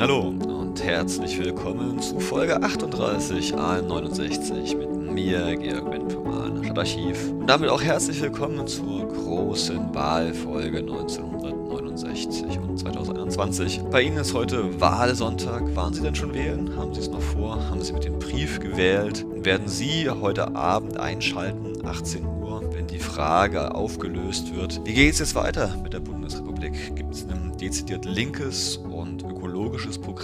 Hallo und herzlich willkommen zu Folge 38 A69 mit mir, Georg Wendt vom Stadtarchiv. Und damit auch herzlich willkommen zur großen Wahlfolge 1969 und 2021. Bei Ihnen ist heute Wahlsonntag. Waren Sie denn schon wählen? Haben Sie es noch vor? Haben Sie mit dem Brief gewählt? Werden Sie heute Abend einschalten, 18 Uhr, wenn die Frage aufgelöst wird? Wie geht es jetzt weiter mit der Bundesrepublik? Gibt es ein dezidiert linkes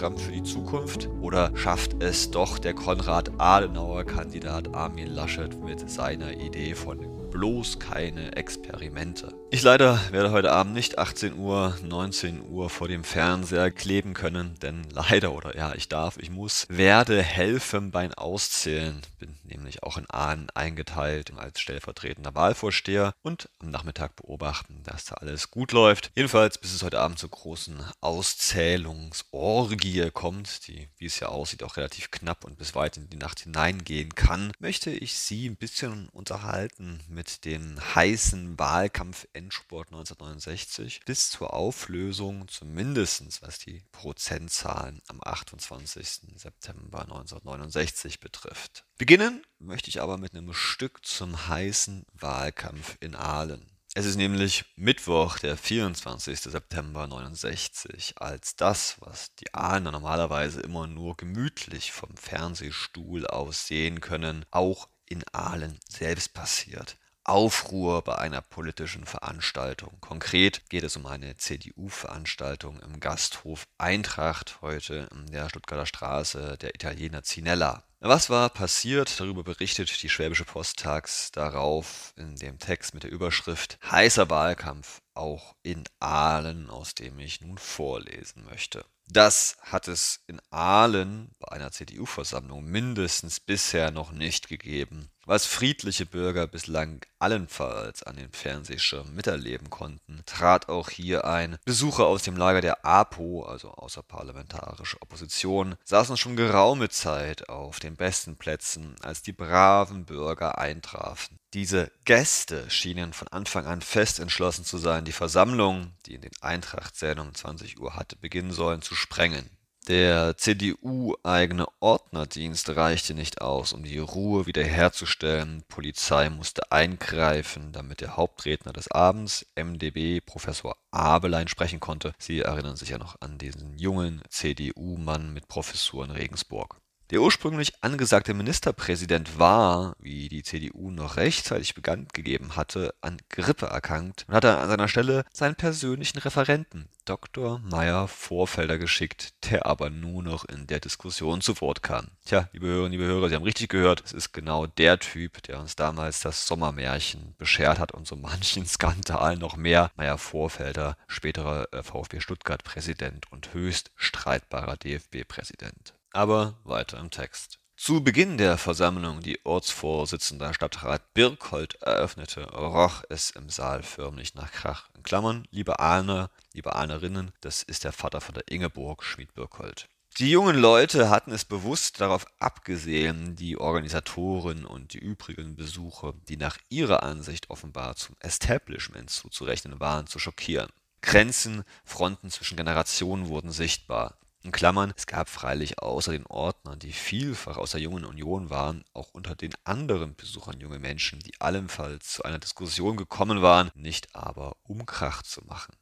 Programm für die Zukunft? Oder schafft es doch der Konrad-Adenauer-Kandidat Armin Laschet mit seiner Idee von bloß keine Experimente. Ich leider werde heute Abend nicht 18 Uhr, 19 Uhr vor dem Fernseher kleben können, denn leider oder ja, ich darf, ich muss, werde helfen beim Auszählen. Bin nämlich auch in Ahnen eingeteilt als stellvertretender Wahlvorsteher und am Nachmittag beobachten, dass da alles gut läuft. Jedenfalls, bis es heute Abend zur großen Auszählungsorgie kommt, die, wie es ja aussieht, auch relativ knapp und bis weit in die Nacht hineingehen kann, möchte ich Sie ein bisschen unterhalten mit dem heißen Wahlkampf-Endspurt 1969 bis zur Auflösung, zumindest was die Prozentzahlen am 28. September 1969 betrifft. Beginnen möchte ich aber mit einem Stück zum heißen Wahlkampf in Aalen. Es ist nämlich Mittwoch, der 24. September 69, als das, was die Ahlener normalerweise immer nur gemütlich vom Fernsehstuhl aus sehen können, auch in Aalen selbst passiert. Aufruhr bei einer politischen Veranstaltung. Konkret geht es um eine CDU-Veranstaltung im Gasthof Eintracht heute in der Stuttgarter Straße der Italiener Zinella. Was war passiert? Darüber berichtet die Schwäbische Post tags darauf in dem Text mit der Überschrift Heißer Wahlkampf auch in Aalen, aus dem ich nun vorlesen möchte. Das hat es in Aalen bei einer CDU-Versammlung mindestens bisher noch nicht gegeben. Was friedliche Bürger bislang allenfalls an den Fernsehschirmen miterleben konnten, trat auch hier ein. Besucher aus dem Lager der APO, also außerparlamentarische Opposition, saßen schon geraume Zeit auf den besten Plätzen, als die braven Bürger eintrafen. Diese Gäste schienen von Anfang an fest entschlossen zu sein, die Versammlung, die in den Eintrachtsälen um 20 Uhr hatte beginnen sollen, zu sprengen. Der CDU-eigene Ordnerdienst reichte nicht aus, um die Ruhe wiederherzustellen. Polizei musste eingreifen, damit der Hauptredner des Abends, MdB Professor Abelein, sprechen konnte. Sie erinnern sich ja noch an diesen jungen CDU-Mann mit Professur in Regensburg. Der ursprünglich angesagte Ministerpräsident war, wie die CDU noch rechtzeitig bekannt gegeben hatte, an Grippe erkrankt und hatte an seiner Stelle seinen persönlichen Referenten, Dr. Meyer Vorfelder, geschickt, der aber nur noch in der Diskussion zu Wort kam. Tja, liebe Hörerinnen, liebe Hörer, Sie haben richtig gehört, es ist genau der Typ, der uns damals das Sommermärchen beschert hat und so manchen Skandal noch mehr. Meyer Vorfelder, späterer äh, VfB Stuttgart-Präsident und höchst streitbarer DFB-Präsident. Aber weiter im Text. Zu Beginn der Versammlung, die Ortsvorsitzender Stadtrat Birkholt eröffnete, roch es im Saal förmlich nach Krach. In Klammern, liebe Ahner, liebe Ahnerinnen, das ist der Vater von der Ingeborg Schmid-Birkholt. Die jungen Leute hatten es bewusst darauf abgesehen, die Organisatoren und die übrigen Besucher, die nach ihrer Ansicht offenbar zum Establishment zuzurechnen waren, zu schockieren. Grenzen, Fronten zwischen Generationen wurden sichtbar. In Klammern, es gab freilich außer den Ordnern, die vielfach aus der Jungen Union waren, auch unter den anderen Besuchern junge Menschen, die allenfalls zu einer Diskussion gekommen waren, nicht aber um Krach zu machen.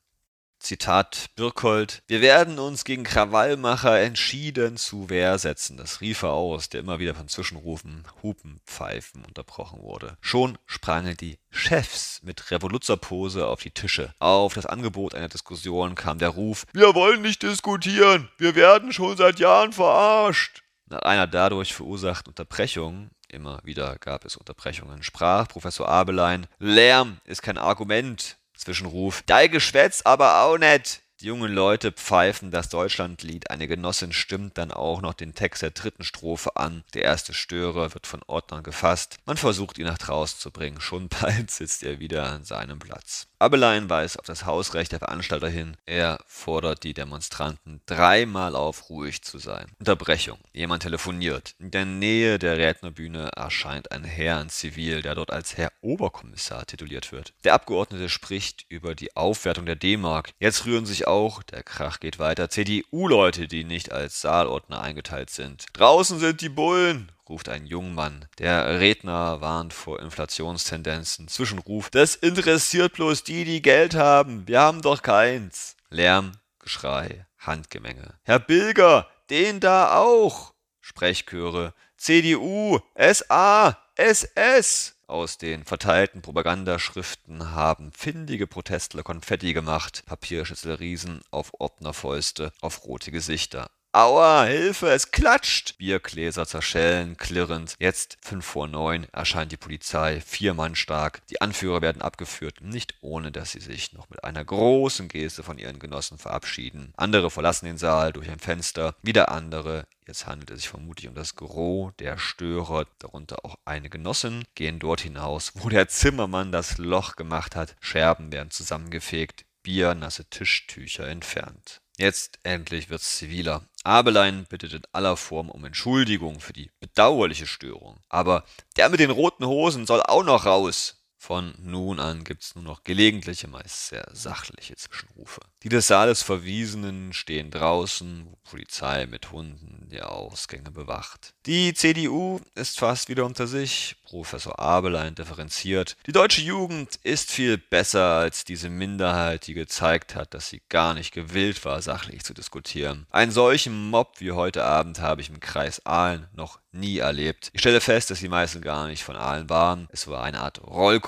Zitat Birkhold, wir werden uns gegen Krawallmacher entschieden zu Wehr setzen. Das rief er aus, der immer wieder von Zwischenrufen, Hupen, Pfeifen unterbrochen wurde. Schon sprangen die Chefs mit Revoluzzerpose auf die Tische. Auf das Angebot einer Diskussion kam der Ruf, wir wollen nicht diskutieren, wir werden schon seit Jahren verarscht. Nach einer dadurch verursachten Unterbrechung immer wieder gab es Unterbrechungen, sprach Professor Abelein, Lärm ist kein Argument, Zwischenruf. Dein Geschwätz aber auch nicht. Die jungen Leute pfeifen das Deutschlandlied. Eine Genossin stimmt dann auch noch den Text der dritten Strophe an. Der erste Störer wird von Ordnern gefasst. Man versucht ihn nach draußen zu bringen. Schon bald sitzt er wieder an seinem Platz. Abelein weist auf das Hausrecht der Veranstalter hin. Er fordert die Demonstranten dreimal auf, ruhig zu sein. Unterbrechung. Jemand telefoniert. In der Nähe der Rednerbühne erscheint ein Herr in Zivil, der dort als Herr Oberkommissar tituliert wird. Der Abgeordnete spricht über die Aufwertung der D-Mark. Jetzt rühren sich auch, der Krach geht weiter, CDU-Leute, die nicht als Saalordner eingeteilt sind. Draußen sind die Bullen, ruft ein Jungmann. Der Redner warnt vor Inflationstendenzen. Zwischenruf, das interessiert bloß die, die Geld haben. Wir haben doch keins. Lärm, Geschrei, Handgemenge. Herr Bilger, den da auch. Sprechchöre. CDU, SA, SS. Aus den verteilten Propagandaschriften haben findige Protestler Konfetti gemacht, Papierschüsselriesen auf Ordnerfäuste, auf rote Gesichter. Aua, Hilfe, es klatscht! Biergläser zerschellen, klirrend. Jetzt, fünf vor neun, erscheint die Polizei, vier Mann stark. Die Anführer werden abgeführt, nicht ohne, dass sie sich noch mit einer großen Geste von ihren Genossen verabschieden. Andere verlassen den Saal durch ein Fenster, wieder andere Jetzt handelt es sich vermutlich um das Gros der Störer, darunter auch eine Genossin, gehen dort hinaus, wo der Zimmermann das Loch gemacht hat. Scherben werden zusammengefegt, biernasse Tischtücher entfernt. Jetzt endlich wird's ziviler. Abelein bittet in aller Form um Entschuldigung für die bedauerliche Störung. Aber der mit den roten Hosen soll auch noch raus. Von nun an gibt's nur noch gelegentliche, meist sehr sachliche Zwischenrufe. Die des Saales Verwiesenen stehen draußen, wo Polizei mit Hunden die Ausgänge bewacht. Die CDU ist fast wieder unter sich. Professor Abelein differenziert. Die deutsche Jugend ist viel besser als diese Minderheit, die gezeigt hat, dass sie gar nicht gewillt war, sachlich zu diskutieren. Einen solchen Mob wie heute Abend habe ich im Kreis Aalen noch nie erlebt. Ich stelle fest, dass die meisten gar nicht von Aalen waren. Es war eine Art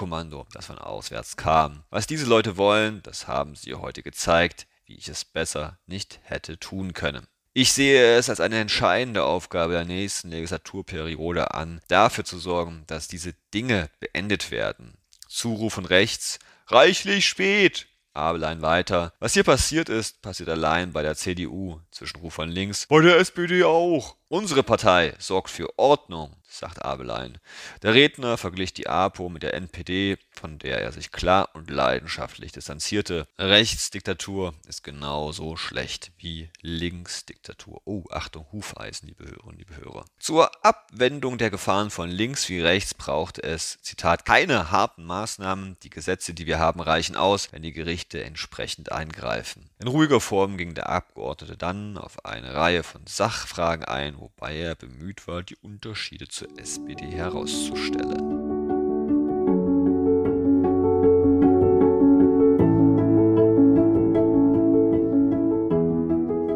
Rollkommando, das von auswärts kam. Was diese Leute wollen, das haben sie heute gezeigt, wie ich es besser nicht hätte tun können. Ich sehe es als eine entscheidende Aufgabe der nächsten Legislaturperiode an, dafür zu sorgen, dass diese Dinge beendet werden. Zuruf von rechts, reichlich spät, Abelein weiter. Was hier passiert ist, passiert allein bei der CDU. Zwischenruf von links. Bei der SPD auch. Unsere Partei sorgt für Ordnung, sagt Abelein. Der Redner verglich die APO mit der NPD, von der er sich klar und leidenschaftlich distanzierte. Rechtsdiktatur ist genauso schlecht wie Linksdiktatur. Oh, Achtung, Hufeisen, liebe Hörerinnen, liebe Hörer. Zur Abwendung der Gefahren von links wie rechts braucht es, Zitat, keine harten Maßnahmen. Die Gesetze, die wir haben, reichen aus, wenn die Gerichte entsprechend eingreifen. In ruhiger Form ging der Abgeordnete dann auf eine Reihe von Sachfragen ein, wobei er bemüht war, die Unterschiede zur SPD herauszustellen.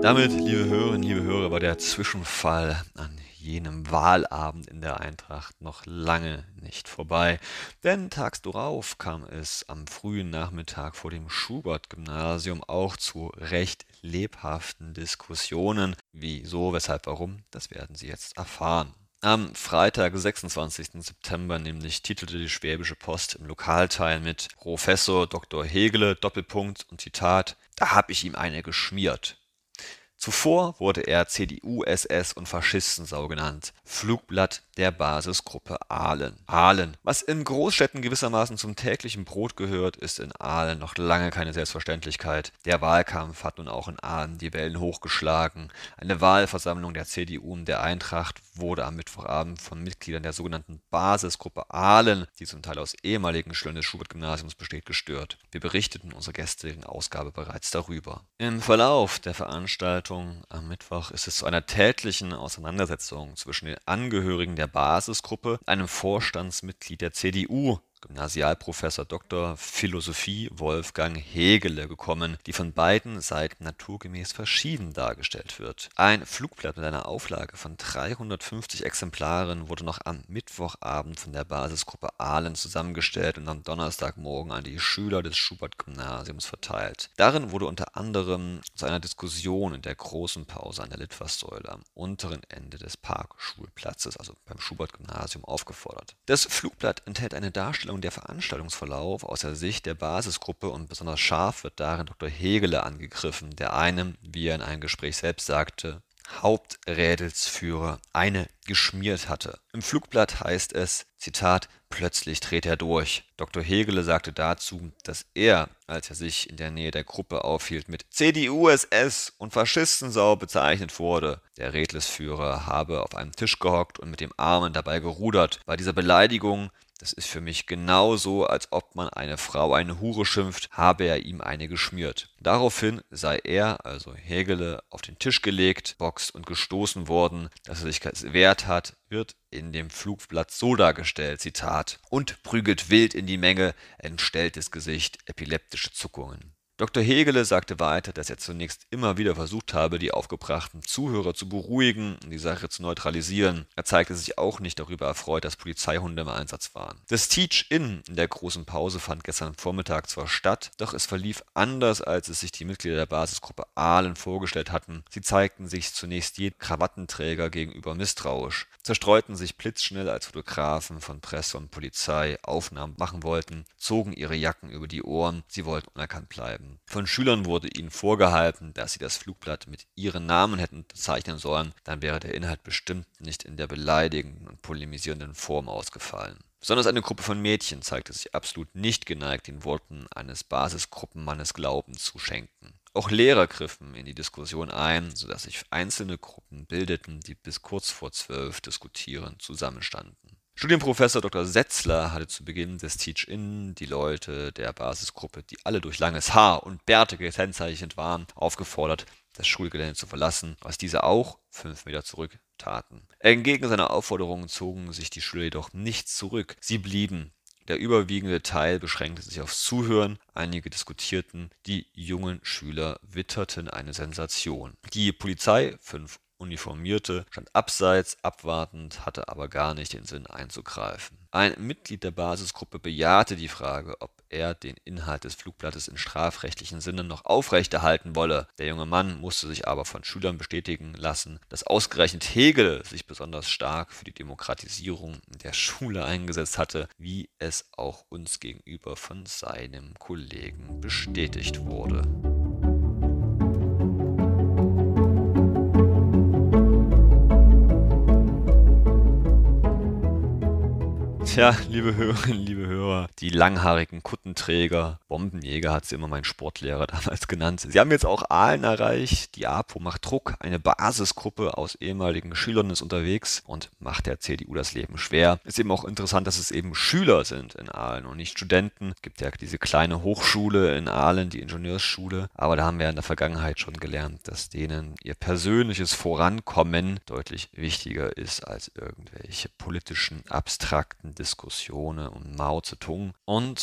Damit, liebe Hörerinnen, liebe Hörer, war der Zwischenfall an jenem Wahlabend in der Eintracht noch lange nicht vorbei. Denn tags darauf kam es am frühen Nachmittag vor dem Schubert-Gymnasium auch zu recht lebhaften Diskussionen. Wieso, weshalb, warum, das werden Sie jetzt erfahren. Am Freitag, 26. September nämlich titelte die Schwäbische Post im Lokalteil mit Professor Dr. Hegele, Doppelpunkt und Zitat, da hab ich ihm eine geschmiert. Zuvor wurde er CDU-SS und Faschistensau genannt, Flugblatt der Basisgruppe Aalen. Aalen, was in Großstädten gewissermaßen zum täglichen Brot gehört, ist in Aalen noch lange keine Selbstverständlichkeit. Der Wahlkampf hat nun auch in Aalen die Wellen hochgeschlagen. Eine Wahlversammlung der CDU und der Eintracht wurde am Mittwochabend von Mitgliedern der sogenannten Basisgruppe Aalen, die zum Teil aus ehemaligen Schülern des Schubert-Gymnasiums besteht, gestört. Wir berichteten in unserer gestrigen Ausgabe bereits darüber. Im Verlauf der Veranstaltung Veranstaltung am Mittwoch ist es zu einer tätlichen Auseinandersetzung zwischen den Angehörigen der Basisgruppe, einem Vorstandsmitglied der CDU Gymnasialprofessor Dr. Philosophie Wolfgang Hegele gekommen, die von beiden Seiten naturgemäß verschieden dargestellt wird. Ein Flugblatt mit einer Auflage von 350 Exemplaren wurde noch am Mittwochabend von der Basisgruppe Ahlen zusammengestellt und am Donnerstagmorgen an die Schüler des Schubert-Gymnasiums verteilt. Darin wurde unter anderem zu einer Diskussion in der großen Pause an der Litfaßsäule am unteren Ende des Parkschulplatzes, also beim Schubert-Gymnasium, aufgefordert. Das Flugblatt enthält eine Darstellung Darstellung der Veranstaltungsverlauf aus der Sicht der Basisgruppe und besonders scharf wird darin Dr. Hegele angegriffen, der einem, wie er in einem Gespräch selbst sagte Haupträdelsführer eine geschmiert hatte. Im Flugblatt heißt es, Zitat, plötzlich dreht er durch. Dr. Hegele sagte dazu, dass er, als er sich in der Nähe der Gruppe aufhielt, mit CDU-SS und Faschistensau bezeichnet wurde. Der Rädelsführer habe auf einem Tisch gehockt und mit dem Armen dabei gerudert. Bei dieser Beleidigung das ist für mich genauso, als ob man eine Frau eine Hure schimpft, habe er ihm eine geschmiert. Daraufhin sei er, also Hegele, auf den Tisch gelegt, boxt und gestoßen worden. Dass er sich gewehrt hat, wird in dem Flugblatt so dargestellt, Zitat, und prügelt wild in die Menge, entstelltes Gesicht, epileptische Zuckungen. Dr. Hegele sagte weiter, dass er zunächst immer wieder versucht habe, die aufgebrachten Zuhörer zu beruhigen und die Sache zu neutralisieren. Er zeigte sich auch nicht darüber erfreut, dass Polizeihunde im Einsatz waren. Das Teach-In in der großen Pause fand gestern Vormittag zwar statt, doch es verlief anders, als es sich die Mitglieder der Basisgruppe Ahlen vorgestellt hatten. Sie zeigten sich zunächst jedem Krawattenträger gegenüber misstrauisch, zerstreuten sich blitzschnell als Fotografen von Presse und Polizei Aufnahmen machen wollten, zogen ihre Jacken über die Ohren, sie wollten unerkannt bleiben. Von Schülern wurde ihnen vorgehalten, dass sie das Flugblatt mit ihren Namen hätten zeichnen sollen, dann wäre der Inhalt bestimmt nicht in der beleidigenden und polemisierenden Form ausgefallen. Besonders eine Gruppe von Mädchen zeigte sich absolut nicht geneigt, den Worten eines Basisgruppenmannes Glauben zu schenken. Auch Lehrer griffen in die Diskussion ein, sodass sich einzelne Gruppen bildeten, die bis kurz vor zwölf diskutierend zusammenstanden. Studienprofessor Dr. Setzler hatte zu Beginn des Teach-In die Leute der Basisgruppe, die alle durch langes Haar und Bärte gekennzeichnet waren, aufgefordert, das Schulgelände zu verlassen, was diese auch fünf Meter zurück taten. Entgegen seiner Aufforderungen zogen sich die Schüler jedoch nicht zurück. Sie blieben. Der überwiegende Teil beschränkte sich aufs Zuhören, einige diskutierten, die jungen Schüler witterten eine Sensation. Die Polizei, fünf Uniformierte stand abseits, abwartend, hatte aber gar nicht den Sinn einzugreifen. Ein Mitglied der Basisgruppe bejahte die Frage, ob er den Inhalt des Flugblattes in strafrechtlichen Sinne noch aufrechterhalten wolle. Der junge Mann musste sich aber von Schülern bestätigen lassen, dass ausgerechnet Hegel sich besonders stark für die Demokratisierung der Schule eingesetzt hatte, wie es auch uns gegenüber von seinem Kollegen bestätigt wurde. Tja, liebe Hörerinnen, liebe Hörer, die langhaarigen Kuttenträger, Bombenjäger hat sie immer mein Sportlehrer damals genannt. Sie haben jetzt auch Aalen erreicht. Die APO macht Druck. Eine Basisgruppe aus ehemaligen Schülern ist unterwegs und macht der CDU das Leben schwer. Ist eben auch interessant, dass es eben Schüler sind in Aalen und nicht Studenten. Es gibt ja diese kleine Hochschule in Aalen, die Ingenieursschule. Aber da haben wir in der Vergangenheit schon gelernt, dass denen ihr persönliches Vorankommen deutlich wichtiger ist als irgendwelche politischen, abstrakten Diskussionen um Mao Zedong und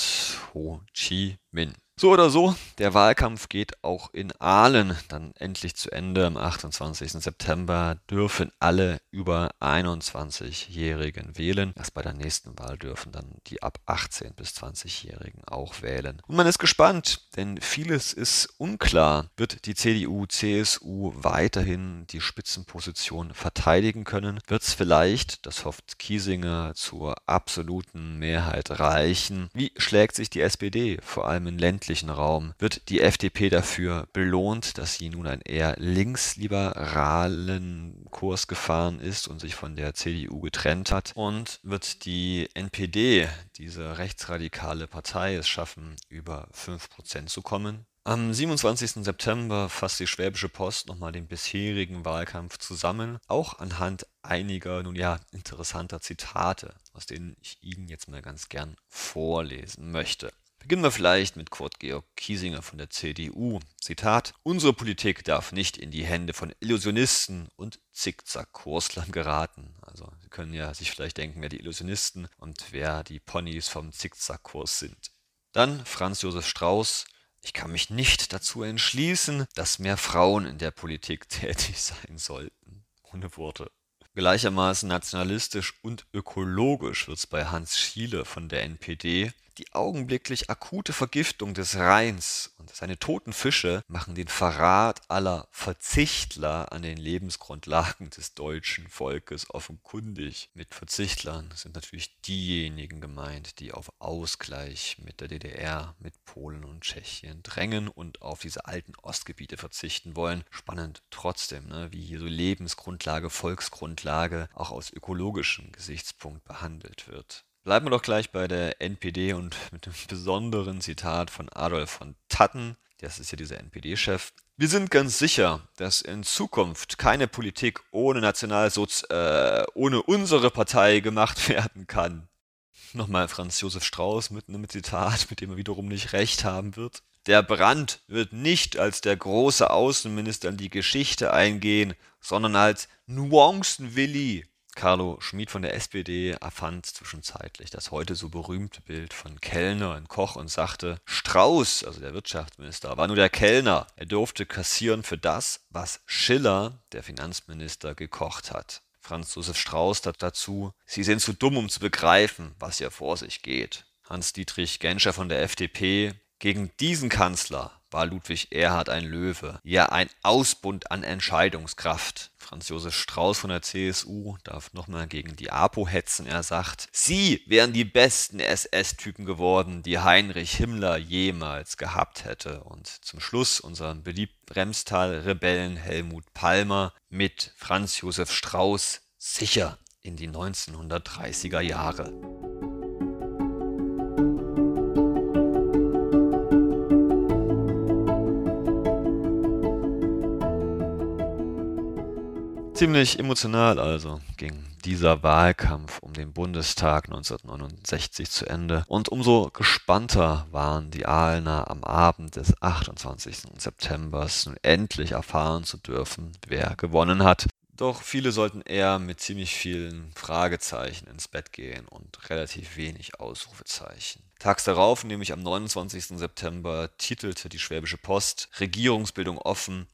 Ho Chi Minh. So oder so, der Wahlkampf geht auch in Aalen dann endlich zu Ende. Am 28. September dürfen alle über 21-Jährigen wählen. Erst bei der nächsten Wahl dürfen dann die ab 18 bis 20-Jährigen auch wählen. Und man ist gespannt, denn vieles ist unklar. Wird die CDU, CSU weiterhin die Spitzenposition verteidigen können? Wird es vielleicht, das hofft Kiesinger, zur absoluten Mehrheit reichen? Wie schlägt sich die SPD, vor allem in ländlichen ländlichen Raum wird die FDP dafür belohnt, dass sie nun einen eher linksliberalen Kurs gefahren ist und sich von der CDU getrennt hat und wird die NPD, diese rechtsradikale Partei, es schaffen, über 5% zu kommen. Am 27. September fasst die Schwäbische Post nochmal den bisherigen Wahlkampf zusammen, auch anhand einiger, nun ja, interessanter Zitate, aus denen ich Ihnen jetzt mal ganz gern vorlesen möchte. Beginnen wir vielleicht mit Kurt Georg Kiesinger von der CDU. Zitat: Unsere Politik darf nicht in die Hände von Illusionisten und Zickzack-Kurslern geraten. Also, Sie können ja sich vielleicht denken, wer die Illusionisten und wer die Ponys vom Zickzack-Kurs sind. Dann Franz Josef Strauß. Ich kann mich nicht dazu entschließen, dass mehr Frauen in der Politik tätig sein sollten. Ohne Worte. Gleichermaßen nationalistisch und ökologisch wird es bei Hans Schiele von der NPD Die augenblicklich akute Vergiftung des Rheins und seine toten Fische machen den Verrat aller Verzichtler an den Lebensgrundlagen des deutschen Volkes offenkundig. Mit Verzichtlern sind natürlich diejenigen gemeint, die auf Ausgleich mit der DDR, mit Polen und Tschechien drängen und auf diese alten Ostgebiete verzichten wollen. Spannend trotzdem, ne, wie hier so Lebensgrundlage, Volksgrundlage auch aus ökologischem Gesichtspunkt behandelt wird. Bleiben wir doch gleich bei der NPD und mit dem besonderen Zitat von Adolf von Tatten. Das ist ja dieser NPD-Chef. Wir sind ganz sicher, dass in Zukunft keine Politik ohne Nationalsoz, äh, ohne unsere Partei gemacht werden kann. Nochmal Franz Josef Strauß mit einem Zitat, mit dem er wiederum nicht recht haben wird. Der Brand wird nicht als der große Außenminister in die Geschichte eingehen, sondern als Nuancen-Willi Carlo Schmid von der SPD erfand zwischenzeitlich das heute so berühmte Bild von Kellner und Koch und sagte, Strauß, also der Wirtschaftsminister, war nur der Kellner. Er durfte kassieren für das, was Schiller, der Finanzminister, gekocht hat. Franz Josef Strauß dazu, Sie sind zu dumm, um zu begreifen, was hier vor sich geht. Hans-Dietrich Genscher von der FDP, gegen diesen Kanzler war Ludwig Erhard ein Löwe, ja ein Ausbund an Entscheidungskraft. Franz Josef Strauß von der CSU darf nochmal gegen die APO hetzen. Er sagt, Sie wären die besten SS-Typen geworden, die Heinrich Himmler jemals gehabt hätte. Und zum Schluss unseren beliebten Bremstal-Rebellen Helmut Palmer mit Franz Josef Strauß sicher in die 1930er Jahre. Ziemlich emotional also ging dieser Wahlkampf um den Bundestag 1969 zu Ende und umso gespannter waren die Aalener am Abend des 28. September nun endlich erfahren zu dürfen, wer gewonnen hat. Doch viele sollten eher mit ziemlich vielen Fragezeichen ins Bett gehen und relativ wenig Ausrufezeichen. Tags darauf, nämlich am 29. September, titelte die Schwäbische Post Regierungsbildung offen,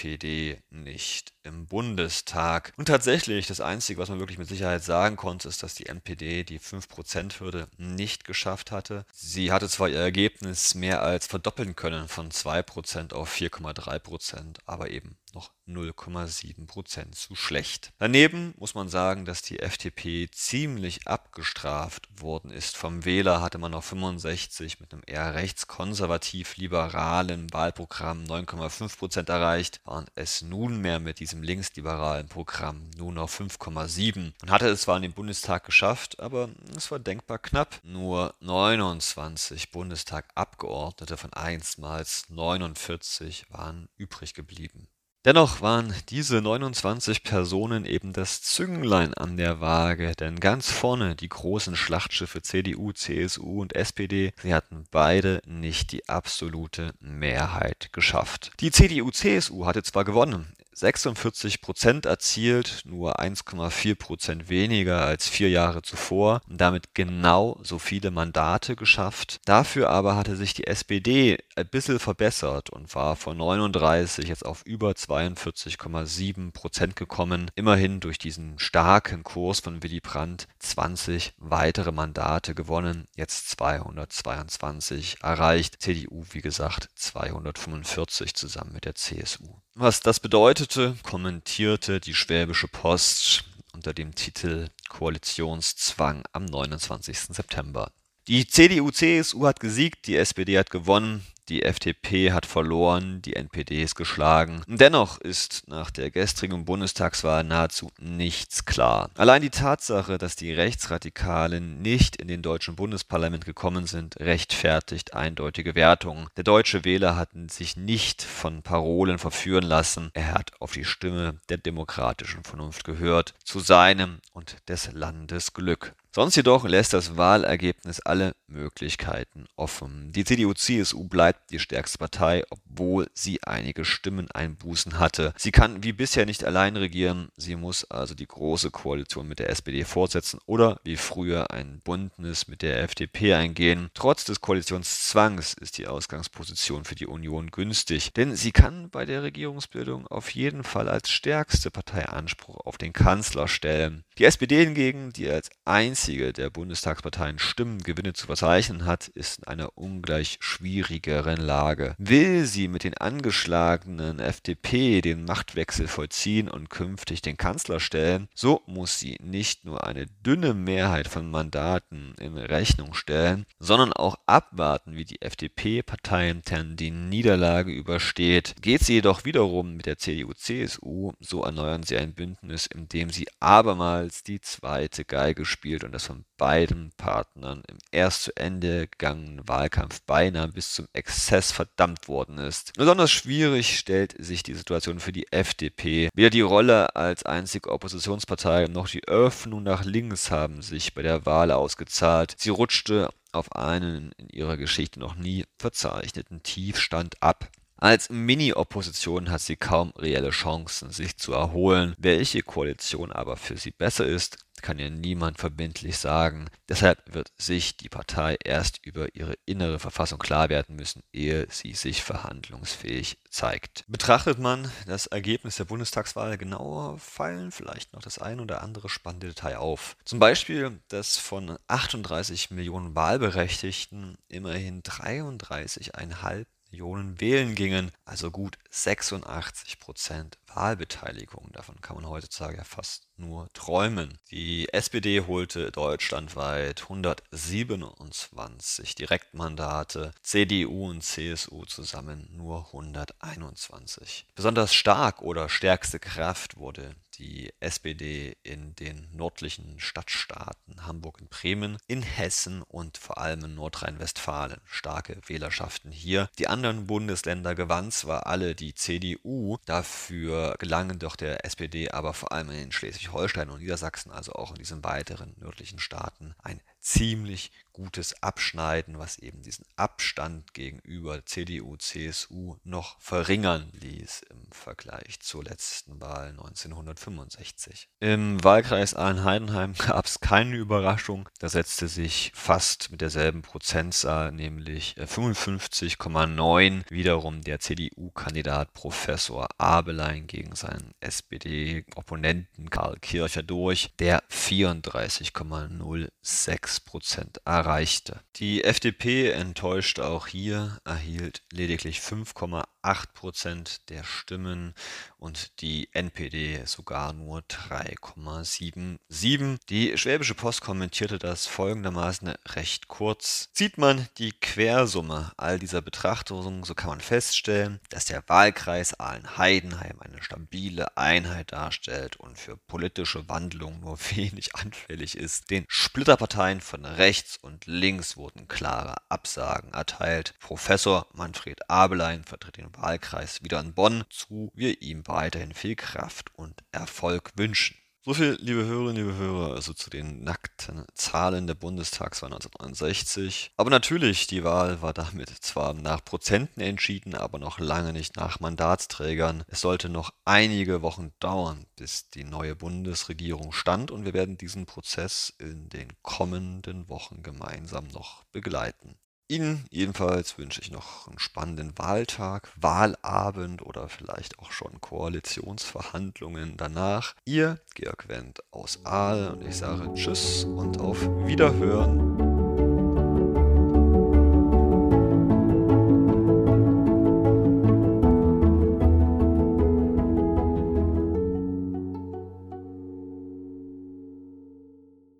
NPD nicht im Bundestag. Und tatsächlich, das Einzige, was man wirklich mit Sicherheit sagen konnte, ist, dass die NPD die 5%-Hürde nicht geschafft hatte. Sie hatte zwar ihr Ergebnis mehr als verdoppeln können von 2% auf 4,3%, aber eben noch 0,7% zu schlecht. Daneben muss man sagen, dass die FDP ziemlich abgestraft worden ist. Vom Wähler hatte man auf 65 mit einem eher rechtskonservativ-liberalen Wahlprogramm 9,5% erreicht, waren es nunmehr mit diesem linksliberalen Programm nur noch 5,7 und hatte es zwar in den Bundestag geschafft, aber es war denkbar knapp. Nur 29 Bundestagabgeordnete von einstmals 49 waren übrig geblieben. Dennoch waren diese 29 Personen eben das Zünglein an der Waage, denn ganz vorne die großen Schlachtschiffe CDU, CSU und SPD, sie hatten beide nicht die absolute Mehrheit geschafft. Die CDU-CSU hatte zwar gewonnen, 46 Prozent erzielt, nur 1,4 Prozent weniger als vier Jahre zuvor und damit genau so viele Mandate geschafft. Dafür aber hatte sich die SPD ein bisschen verbessert und war von 39 jetzt auf über 42,7 Prozent gekommen. Immerhin durch diesen starken Kurs von Willy Brandt 20 weitere Mandate gewonnen, jetzt 222 erreicht. CDU, wie gesagt, 245 zusammen mit der CSU. Was das bedeutete, kommentierte die Schwäbische Post unter dem Titel Koalitionszwang am 29. September. Die CDU-CSU hat gesiegt, die SPD hat gewonnen, die FDP hat verloren, die NPD ist geschlagen. Dennoch ist nach der gestrigen Bundestagswahl nahezu nichts klar. Allein die Tatsache, dass die Rechtsradikalen nicht in den deutschen Bundesparlament gekommen sind, rechtfertigt eindeutige Wertungen. Der deutsche Wähler hat sich nicht von Parolen verführen lassen. Er hat auf die Stimme der demokratischen Vernunft gehört, zu seinem und des Landes Glück. Sonst jedoch lässt das Wahlergebnis alle Möglichkeiten offen. Die CDU-CSU bleibt die stärkste Partei, obwohl sie einige Stimmeneinbußen hatte. Sie kann wie bisher nicht allein regieren, sie muss also die große Koalition mit der SPD fortsetzen oder wie früher ein Bündnis mit der FDP eingehen. Trotz des Koalitionszwangs ist die Ausgangsposition für die Union günstig, denn sie kann bei der Regierungsbildung auf jeden Fall als stärkste Partei Anspruch auf den Kanzler stellen. Die SPD hingegen, die als einzige einzige der Bundestagsparteien Stimmengewinne zu verzeichnen hat, ist in einer ungleich schwierigeren Lage. Will sie mit den angeschlagenen FDP den Machtwechsel vollziehen und künftig den Kanzler stellen, so muss sie nicht nur eine dünne Mehrheit von Mandaten in Rechnung stellen, sondern auch abwarten, wie die FDP parteiintern die Niederlage übersteht. Geht sie jedoch wiederum mit der CDU-CSU, so erneuern sie ein Bündnis, in dem sie abermals die zweite Geige spielt und das von beiden Partnern im erst zu Ende gegangenen Wahlkampf beinahe bis zum Exzess verdammt worden ist. Besonders schwierig stellt sich die Situation für die FDP. Weder die Rolle als einzige Oppositionspartei noch die Öffnung nach links haben sich bei der Wahl ausgezahlt. Sie rutschte auf einen in ihrer Geschichte noch nie verzeichneten Tiefstand ab. Als Mini-Opposition hat sie kaum reelle Chancen, sich zu erholen. Welche Koalition aber für sie besser ist, kann ja niemand verbindlich sagen. Deshalb wird sich die Partei erst über ihre innere Verfassung klar werden müssen, ehe sie sich verhandlungsfähig zeigt. Betrachtet man das Ergebnis der Bundestagswahl genauer, fallen vielleicht noch das ein oder andere spannende Detail auf. Zum Beispiel, dass von 38 Millionen Wahlberechtigten immerhin 33,5 Millionen wählen gingen, also gut 86 Prozent Wahlbeteiligung. Davon kann man heutzutage ja fast nur träumen. Die SPD holte deutschlandweit 127 Direktmandate, CDU und CSU zusammen nur 121. Besonders stark oder stärkste Kraft wurde die SPD in den nördlichen Stadtstaaten Hamburg und Bremen, in Hessen und vor allem in Nordrhein-Westfalen. Starke Wählerschaften hier. Die anderen Bundesländer gewann zwar alle die CDU, dafür gelangen doch der SPD aber vor allem in Schleswig-Holstein und Niedersachsen, also auch in diesen weiteren nördlichen Staaten, ein ziemlich gutes Abschneiden, was eben diesen Abstand gegenüber CDU, CSU noch verringern ließ im Vergleich zur letzten Wahl 1965. Im Wahlkreis Aalen-Heidenheim gab es keine Überraschung. Da setzte sich fast mit derselben Prozentzahl, nämlich 55,9, wiederum der CDU-Kandidat Professor Abelein gegen seinen SPD-Opponenten Karl Kircher durch, der 34,06 Prozent erreichte. Die FDP enttäuschte auch hier, erhielt lediglich 5,8 8% der Stimmen und die NPD sogar nur 3,77. Die Schwäbische Post kommentierte das folgendermaßen recht kurz. Sieht man die Quersumme all dieser Betrachtungen, so kann man feststellen, dass der Wahlkreis Aalen-Heidenheim eine stabile Einheit darstellt und für politische Wandlungen nur wenig anfällig ist. Den Splitterparteien von rechts und links wurden klare Absagen erteilt. Professor Manfred Abelein vertritt den Wahlkreis wieder in Bonn, zu wir ihm weiterhin viel Kraft und Erfolg wünschen. So viel, liebe Hörerinnen, liebe Hörer, also zu den nackten Zahlen der Bundestagswahl 1969. Aber natürlich, die Wahl war damit zwar nach Prozenten entschieden, aber noch lange nicht nach Mandatsträgern. Es sollte noch einige Wochen dauern, bis die neue Bundesregierung stand und wir werden diesen Prozess in den kommenden Wochen gemeinsam noch begleiten. Ihnen jedenfalls wünsche ich noch einen spannenden Wahltag, Wahlabend oder vielleicht auch schon Koalitionsverhandlungen danach. Ihr Georg Wendt aus Aal und ich sage Tschüss und auf Wiederhören.